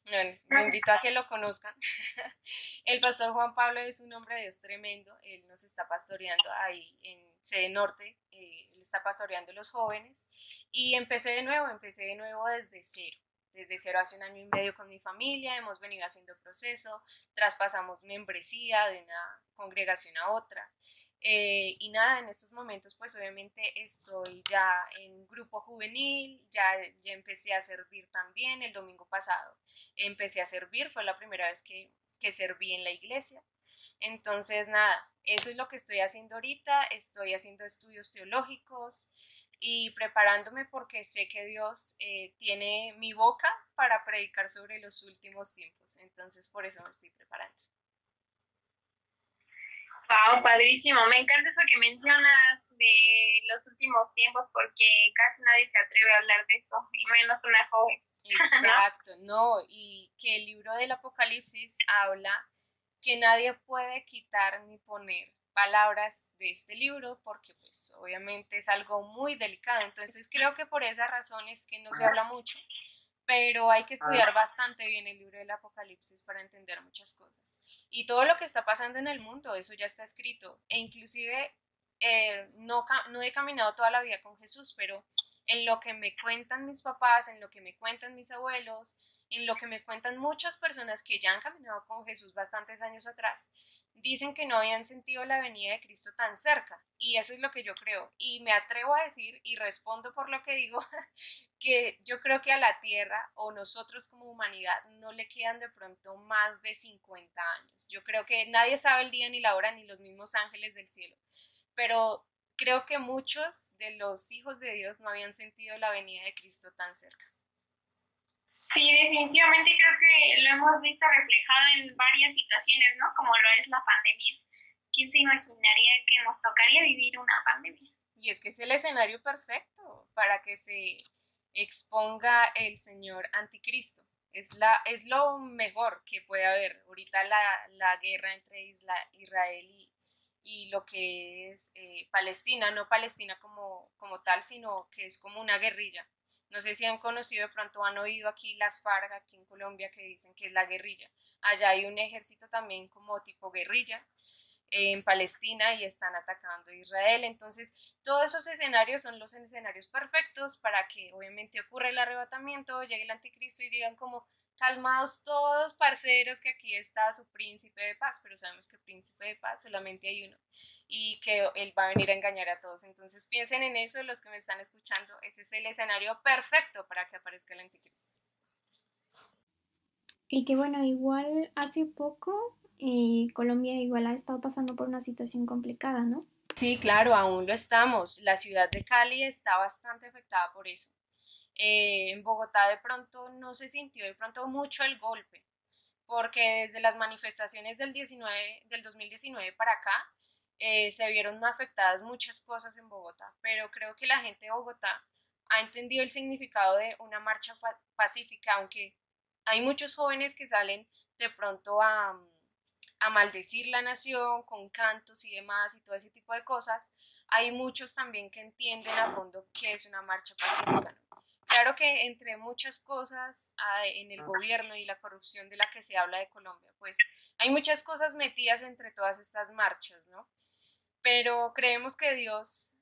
Speaker 1: Bueno, me invito a que lo conozcan. El pastor Juan Pablo es un hombre de Dios tremendo. Él nos está pastoreando ahí en sede norte. Eh, él está pastoreando los jóvenes. Y empecé de nuevo, empecé de nuevo desde cero desde cero hace un año y medio con mi familia, hemos venido haciendo proceso, traspasamos membresía de una congregación a otra. Eh, y nada, en estos momentos pues obviamente estoy ya en grupo juvenil, ya, ya empecé a servir también el domingo pasado. Empecé a servir, fue la primera vez que, que serví en la iglesia. Entonces nada, eso es lo que estoy haciendo ahorita, estoy haciendo estudios teológicos, y preparándome porque sé que Dios eh, tiene mi boca para predicar sobre los últimos tiempos. Entonces, por eso me estoy preparando.
Speaker 4: Wow, padrísimo. Me encanta eso que mencionas de los últimos tiempos porque casi nadie se atreve a hablar de eso, y menos una joven.
Speaker 1: Exacto, no, y que el libro del Apocalipsis habla que nadie puede quitar ni poner palabras de este libro porque pues obviamente es algo muy delicado. Entonces creo que por esa razón es que no se habla mucho. pero hay que estudiar bastante bien el libro del Apocalipsis para entender muchas cosas. Y todo lo que está pasando en el mundo, eso ya está escrito. E inclusive eh, no, no he caminado toda la vida con Jesús, pero en lo que me cuentan mis papás, en lo que me cuentan mis abuelos, en lo que me cuentan muchas personas que ya han caminado con Jesús bastantes años atrás, dicen que no habían sentido la venida de Cristo tan cerca. Y eso es lo que yo creo. Y me atrevo a decir, y respondo por lo que digo, que yo creo que a la Tierra o nosotros como humanidad no le quedan de pronto más de 50 años. Yo creo que nadie sabe el día ni la hora, ni los mismos ángeles del cielo. Pero creo que muchos de los hijos de Dios no habían sentido la venida de Cristo tan cerca.
Speaker 4: Sí, definitivamente creo que lo hemos visto reflejado en varias situaciones, ¿no? Como lo es la pandemia. ¿Quién se imaginaría que nos tocaría vivir una pandemia?
Speaker 1: Y es que es el escenario perfecto para que se exponga el Señor anticristo. Es, la, es lo mejor que puede haber. Ahorita la, la guerra entre Israel y, y lo que es eh, Palestina, no Palestina como, como tal, sino que es como una guerrilla. No sé si han conocido, de pronto han oído aquí las FARC, aquí en Colombia, que dicen que es la guerrilla. Allá hay un ejército también como tipo guerrilla en Palestina y están atacando a Israel. Entonces, todos esos escenarios son los escenarios perfectos para que obviamente ocurra el arrebatamiento, llegue el anticristo y digan como, calmados todos, parceros, que aquí está su príncipe de paz, pero sabemos que príncipe de paz solamente hay uno y que él va a venir a engañar a todos. Entonces piensen en eso, los que me están escuchando, ese es el escenario perfecto para que aparezca el anticristo.
Speaker 2: Y que bueno, igual hace poco eh, Colombia igual ha estado pasando por una situación complicada, ¿no?
Speaker 1: Sí, claro, aún lo estamos. La ciudad de Cali está bastante afectada por eso. Eh, en Bogotá de pronto no se sintió de pronto mucho el golpe, porque desde las manifestaciones del, 19, del 2019 para acá eh, se vieron afectadas muchas cosas en Bogotá, pero creo que la gente de Bogotá ha entendido el significado de una marcha pacífica, aunque hay muchos jóvenes que salen de pronto a, a maldecir la nación con cantos y demás y todo ese tipo de cosas, hay muchos también que entienden a fondo que es una marcha pacífica. Claro que entre muchas cosas ah, en el gobierno y la corrupción de la que se habla de Colombia, pues hay muchas cosas metidas entre todas estas marchas, ¿no? Pero creemos que Dios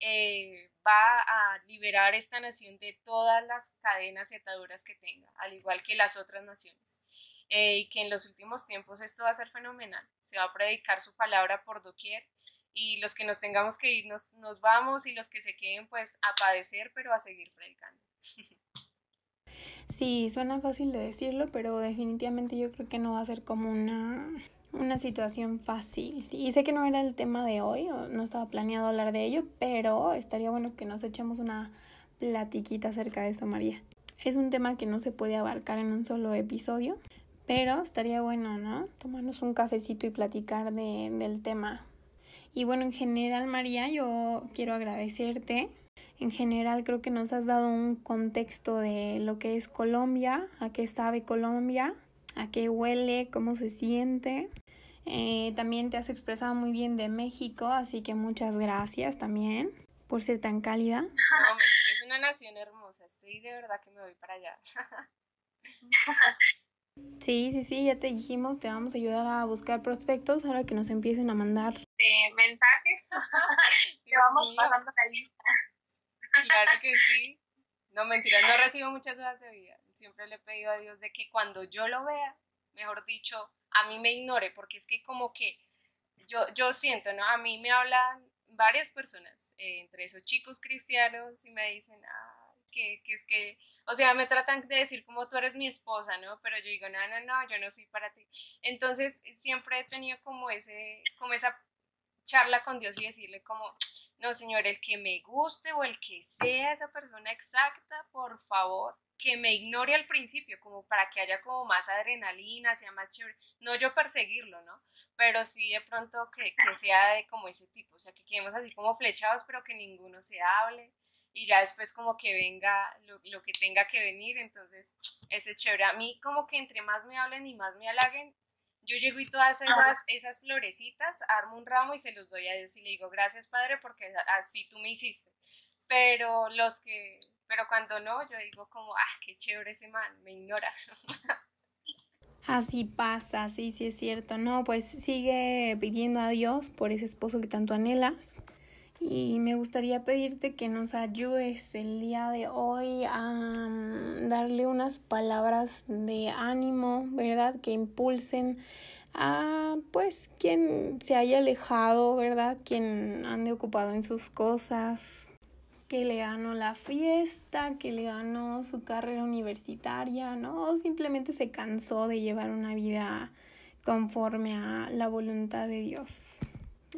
Speaker 1: eh, va a liberar esta nación de todas las cadenas y ataduras que tenga, al igual que las otras naciones. Eh, y que en los últimos tiempos esto va a ser fenomenal. Se va a predicar su palabra por doquier y los que nos tengamos que ir nos, nos vamos y los que se queden pues a padecer pero a seguir predicando.
Speaker 3: Sí, suena fácil de decirlo, pero definitivamente yo creo que no va a ser como una, una situación fácil. Y sé que no era el tema de hoy, no estaba planeado hablar de ello, pero estaría bueno que nos echemos una platiquita acerca de eso, María. Es un tema que no se puede abarcar en un solo episodio, pero estaría bueno, ¿no? Tomarnos un cafecito y platicar de, del tema. Y bueno, en general, María, yo quiero agradecerte en general creo que nos has dado un contexto de lo que es Colombia, a qué sabe Colombia, a qué huele, cómo se siente. Eh, también te has expresado muy bien de México, así que muchas gracias también por ser tan cálida.
Speaker 1: No, México es una nación hermosa, estoy de verdad que me voy para allá.
Speaker 3: Sí, sí, sí, ya te dijimos, te vamos a ayudar a buscar prospectos ahora que nos empiecen a mandar
Speaker 4: mensajes. te vamos pasando la lista.
Speaker 1: Claro que sí. No, mentira, no recibo muchas hojas de vida. Siempre le he pedido a Dios de que cuando yo lo vea, mejor dicho, a mí me ignore, porque es que como que yo, yo siento, ¿no? A mí me hablan varias personas, eh, entre esos chicos cristianos, y me dicen, ah, que, que, es que, o sea, me tratan de decir como tú eres mi esposa, ¿no? Pero yo digo, no, no, no, yo no soy para ti. Entonces, siempre he tenido como ese, como esa charla con Dios y decirle como, no, Señor, el que me guste o el que sea esa persona exacta, por favor, que me ignore al principio, como para que haya como más adrenalina, sea más chévere. No yo perseguirlo, ¿no? Pero sí de pronto que, que sea de como ese tipo, o sea, que quedemos así como flechados, pero que ninguno se hable y ya después como que venga lo, lo, que tenga que venir, entonces eso es chévere. A mí como que entre más me hablen y más me halaguen, yo llego y todas esas, esas florecitas, armo un ramo y se los doy a Dios y le digo, gracias Padre, porque así tú me hiciste. pero los que, pero cuando no, yo digo como, ah, qué chévere ese man, me ignora.
Speaker 3: Así pasa, sí, sí es cierto. No, pues sigue pidiendo a Dios por ese esposo que tanto anhelas. Y me gustaría pedirte que nos ayudes el día de hoy a darle unas palabras de ánimo, ¿verdad? Que impulsen a pues quien se haya alejado, ¿verdad? Quien ande ocupado en sus cosas, que le ganó la fiesta, que le ganó su carrera universitaria, ¿no? O simplemente se cansó de llevar una vida conforme a la voluntad de Dios.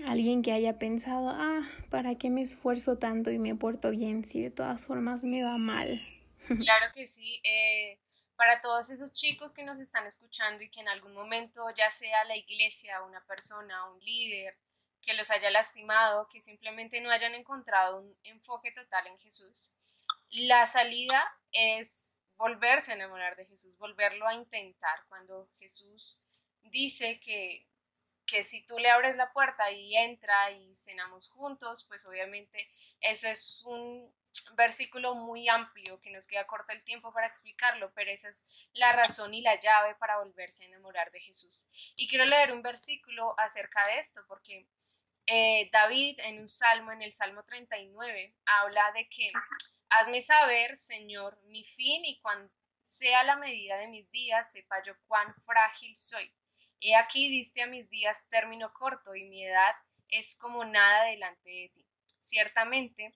Speaker 3: Alguien que haya pensado, ah, ¿para qué me esfuerzo tanto y me porto bien si de todas formas me va mal?
Speaker 1: Claro que sí. Eh, para todos esos chicos que nos están escuchando y que en algún momento, ya sea la iglesia, una persona, un líder, que los haya lastimado, que simplemente no hayan encontrado un enfoque total en Jesús, la salida es volverse a enamorar de Jesús, volverlo a intentar. Cuando Jesús dice que, que si tú le abres la puerta y entra y cenamos juntos, pues obviamente eso es un versículo muy amplio que nos queda corto el tiempo para explicarlo, pero esa es la razón y la llave para volverse a enamorar de Jesús. Y quiero leer un versículo acerca de esto, porque eh, David en un salmo, en el Salmo 39, habla de que hazme saber, Señor, mi fin y cuando sea la medida de mis días, sepa yo cuán frágil soy. He aquí diste a mis días término corto y mi edad es como nada delante de ti. Ciertamente,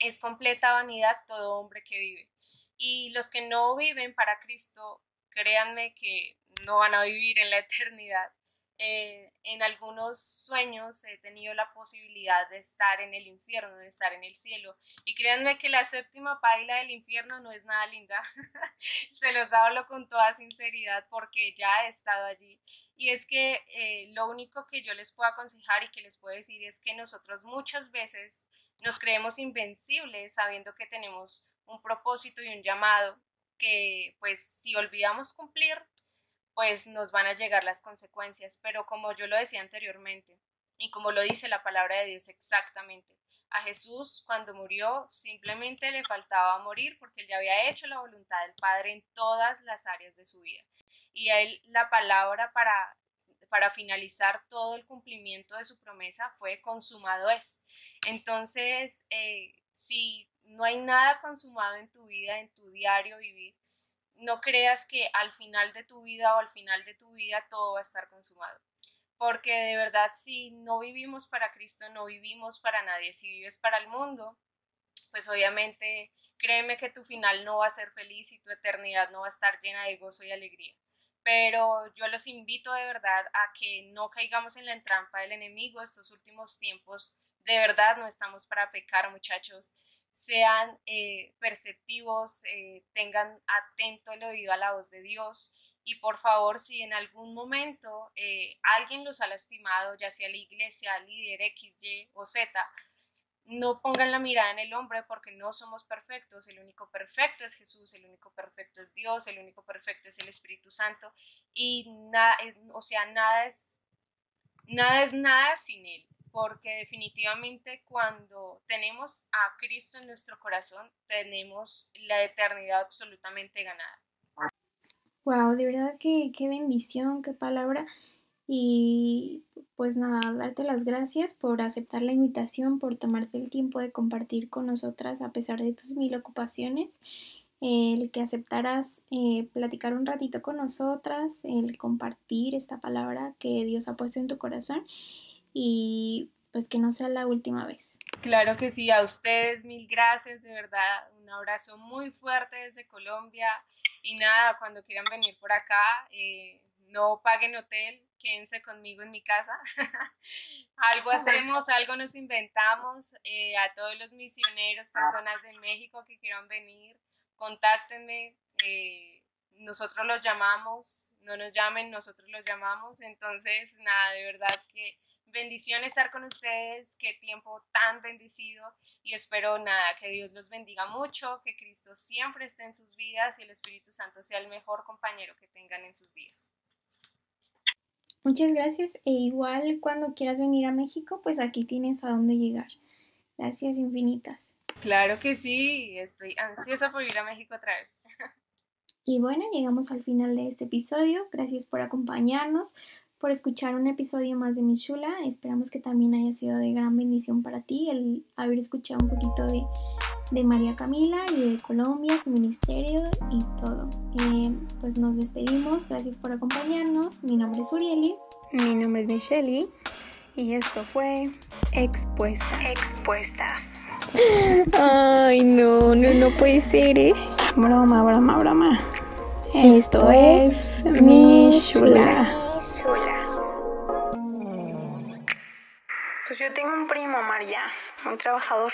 Speaker 1: es completa vanidad todo hombre que vive. Y los que no viven para Cristo, créanme que no van a vivir en la eternidad. Eh, en algunos sueños he tenido la posibilidad de estar en el infierno, de estar en el cielo. Y créanme que la séptima paila del infierno no es nada linda. Se los hablo con toda sinceridad porque ya he estado allí. Y es que eh, lo único que yo les puedo aconsejar y que les puedo decir es que nosotros muchas veces nos creemos invencibles sabiendo que tenemos un propósito y un llamado que pues si olvidamos cumplir, pues nos van a llegar las consecuencias. Pero como yo lo decía anteriormente y como lo dice la palabra de Dios exactamente, a Jesús cuando murió simplemente le faltaba morir porque él ya había hecho la voluntad del Padre en todas las áreas de su vida. Y a él la palabra para para finalizar todo el cumplimiento de su promesa fue consumado es. Entonces, eh, si no hay nada consumado en tu vida, en tu diario vivir, no creas que al final de tu vida o al final de tu vida todo va a estar consumado. Porque de verdad, si no vivimos para Cristo, no vivimos para nadie. Si vives para el mundo, pues obviamente créeme que tu final no va a ser feliz y tu eternidad no va a estar llena de gozo y alegría pero yo los invito de verdad a que no caigamos en la trampa del enemigo estos últimos tiempos. De verdad no estamos para pecar, muchachos. Sean eh, perceptivos, eh, tengan atento el oído a la voz de Dios. Y por favor, si en algún momento eh, alguien los ha lastimado, ya sea la iglesia, líder X, Y o Z, no pongan la mirada en el hombre porque no somos perfectos, el único perfecto es Jesús, el único perfecto es Dios, el único perfecto es el Espíritu Santo. Y nada, o sea, nada es, nada es nada sin Él, porque definitivamente cuando tenemos a Cristo en nuestro corazón, tenemos la eternidad absolutamente ganada.
Speaker 2: Wow, de verdad que qué bendición, qué palabra. Y pues nada, darte las gracias por aceptar la invitación, por tomarte el tiempo de compartir con nosotras a pesar de tus mil ocupaciones, el que aceptaras eh, platicar un ratito con nosotras, el compartir esta palabra que Dios ha puesto en tu corazón y pues que no sea la última vez.
Speaker 1: Claro que sí, a ustedes mil gracias, de verdad, un abrazo muy fuerte desde Colombia y nada, cuando quieran venir por acá, eh, no paguen hotel, quédense conmigo en mi casa. algo hacemos, algo nos inventamos. Eh, a todos los misioneros, personas de México que quieran venir, contáctenme. Eh, nosotros los llamamos, no nos llamen, nosotros los llamamos. Entonces, nada, de verdad que bendición estar con ustedes, qué tiempo tan bendecido y espero nada, que Dios los bendiga mucho, que Cristo siempre esté en sus vidas y el Espíritu Santo sea el mejor compañero que tengan en sus días.
Speaker 2: Muchas gracias e igual cuando quieras venir a México, pues aquí tienes a dónde llegar. Gracias infinitas.
Speaker 1: Claro que sí, estoy ansiosa por ir a México otra vez.
Speaker 2: Y bueno, llegamos al final de este episodio. Gracias por acompañarnos, por escuchar un episodio más de Michula. Esperamos que también haya sido de gran bendición para ti el haber escuchado un poquito de, de María Camila y de Colombia, su ministerio y todo. Eh, pues nos despedimos. Gracias por acompañarnos. Mi nombre es Urieli.
Speaker 3: Mi nombre es Michelle y esto fue Expuestas.
Speaker 2: Expuestas.
Speaker 3: Ay, no, no, no puede ser, ¿eh? Broma, broma, broma. Esto es mi Yo tengo un primo, María, muy trabajador.